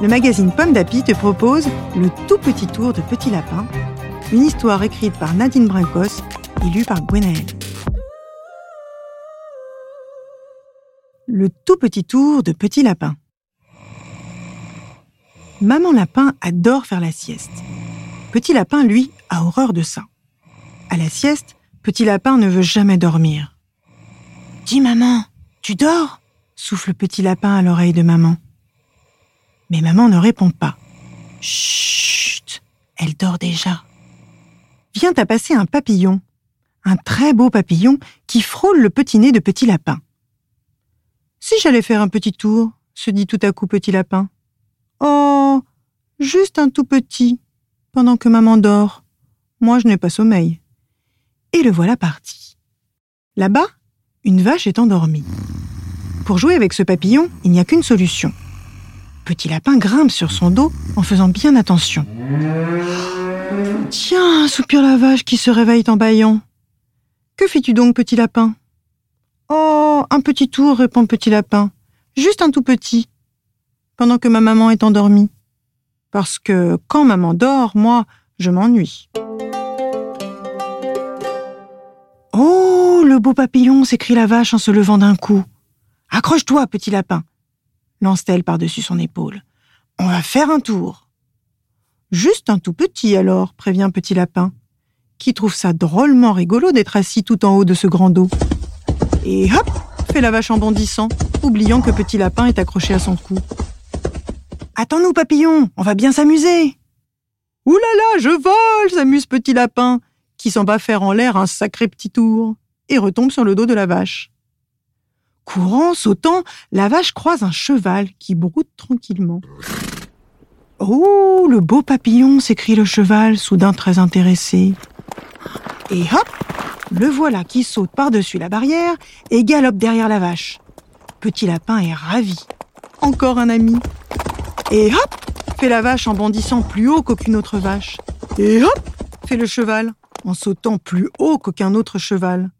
le magazine Pomme d'Api te propose Le tout petit tour de Petit Lapin, une histoire écrite par Nadine Brincos et lue par Gwenaël. Le tout petit tour de Petit Lapin. Maman Lapin adore faire la sieste. Petit Lapin, lui, a horreur de ça. À la sieste, Petit Lapin ne veut jamais dormir. Dis maman, tu dors? Souffle Petit Lapin à l'oreille de maman. Mais maman ne répond pas. Chut, elle dort déjà. Vient à passer un papillon, un très beau papillon qui frôle le petit nez de Petit Lapin. Si j'allais faire un petit tour, se dit tout à coup Petit Lapin. Oh, juste un tout petit, pendant que maman dort. Moi, je n'ai pas sommeil. Et le voilà parti. Là-bas, une vache est endormie. Pour jouer avec ce papillon, il n'y a qu'une solution. Petit lapin grimpe sur son dos en faisant bien attention. Tiens, soupire la vache qui se réveille en bâillant. Que fais-tu donc, petit lapin? Oh, un petit tour, répond petit lapin. Juste un tout petit. Pendant que ma maman est endormie. Parce que quand maman dort, moi, je m'ennuie. Oh, le beau papillon, s'écrie la vache en se levant d'un coup. Accroche-toi, petit lapin, lance-t-elle par-dessus son épaule. On va faire un tour. Juste un tout petit alors, prévient Petit Lapin, qui trouve ça drôlement rigolo d'être assis tout en haut de ce grand dos. Et hop, fait la vache en bondissant, oubliant que Petit Lapin est accroché à son cou. Attends-nous, papillon, on va bien s'amuser. Ouh là là, je vole, s'amuse Petit Lapin, qui s'en va faire en l'air un sacré petit tour, et retombe sur le dos de la vache. Courant, sautant, la vache croise un cheval qui broute tranquillement. Oh, le beau papillon s'écrie le cheval, soudain très intéressé. Et hop, le voilà qui saute par-dessus la barrière et galope derrière la vache. Petit lapin est ravi. Encore un ami. Et hop, fait la vache en bondissant plus haut qu'aucune autre vache. Et hop, fait le cheval en sautant plus haut qu'aucun autre cheval.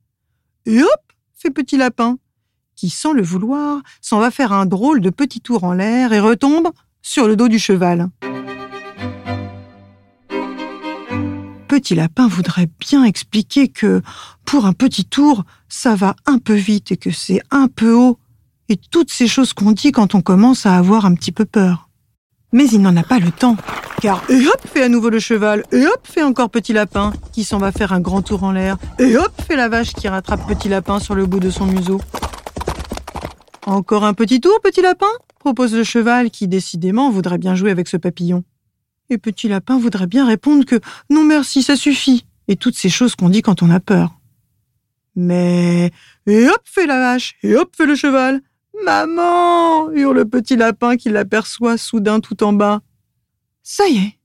Et hop, fait petit lapin qui, sans le vouloir, s'en va faire un drôle de petit tour en l'air et retombe sur le dos du cheval. Petit Lapin voudrait bien expliquer que, pour un petit tour, ça va un peu vite et que c'est un peu haut, et toutes ces choses qu'on dit quand on commence à avoir un petit peu peur. Mais il n'en a pas le temps, car et hop fait à nouveau le cheval, et hop fait encore Petit Lapin, qui s'en va faire un grand tour en l'air, et hop fait la vache qui rattrape Petit Lapin sur le bout de son museau. Encore un petit tour, petit lapin propose le cheval qui, décidément, voudrait bien jouer avec ce papillon. Et petit lapin voudrait bien répondre que non merci, ça suffit, et toutes ces choses qu'on dit quand on a peur. Mais, et hop fait la vache, et hop fait le cheval. Maman hurle le petit lapin qui l'aperçoit soudain tout en bas. Ça y est,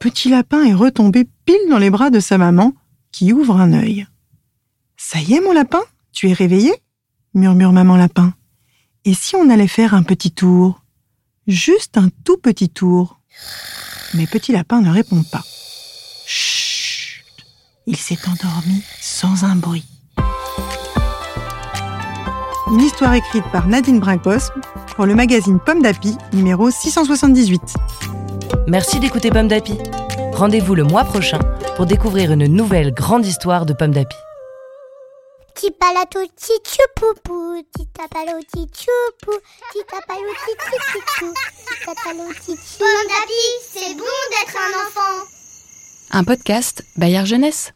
petit lapin est retombé pile dans les bras de sa maman, qui ouvre un œil. Ça y est, mon lapin, tu es réveillé? murmure maman lapin. Et si on allait faire un petit tour? Juste un tout petit tour. Mais Petit Lapin ne répond pas. Chut Il s'est endormi sans un bruit. Une histoire écrite par Nadine Brincos pour le magazine Pomme d'Api, numéro 678. Merci d'écouter Pomme d'Api. Rendez-vous le mois prochain pour découvrir une nouvelle grande histoire de Pomme d'Api. Petit palato, petit poupou, petit tapalo, petit choupou, petit tapalo, petit chouchou, petit tapalo, petit c'est bon d'être un enfant. Un podcast Bayard Jeunesse.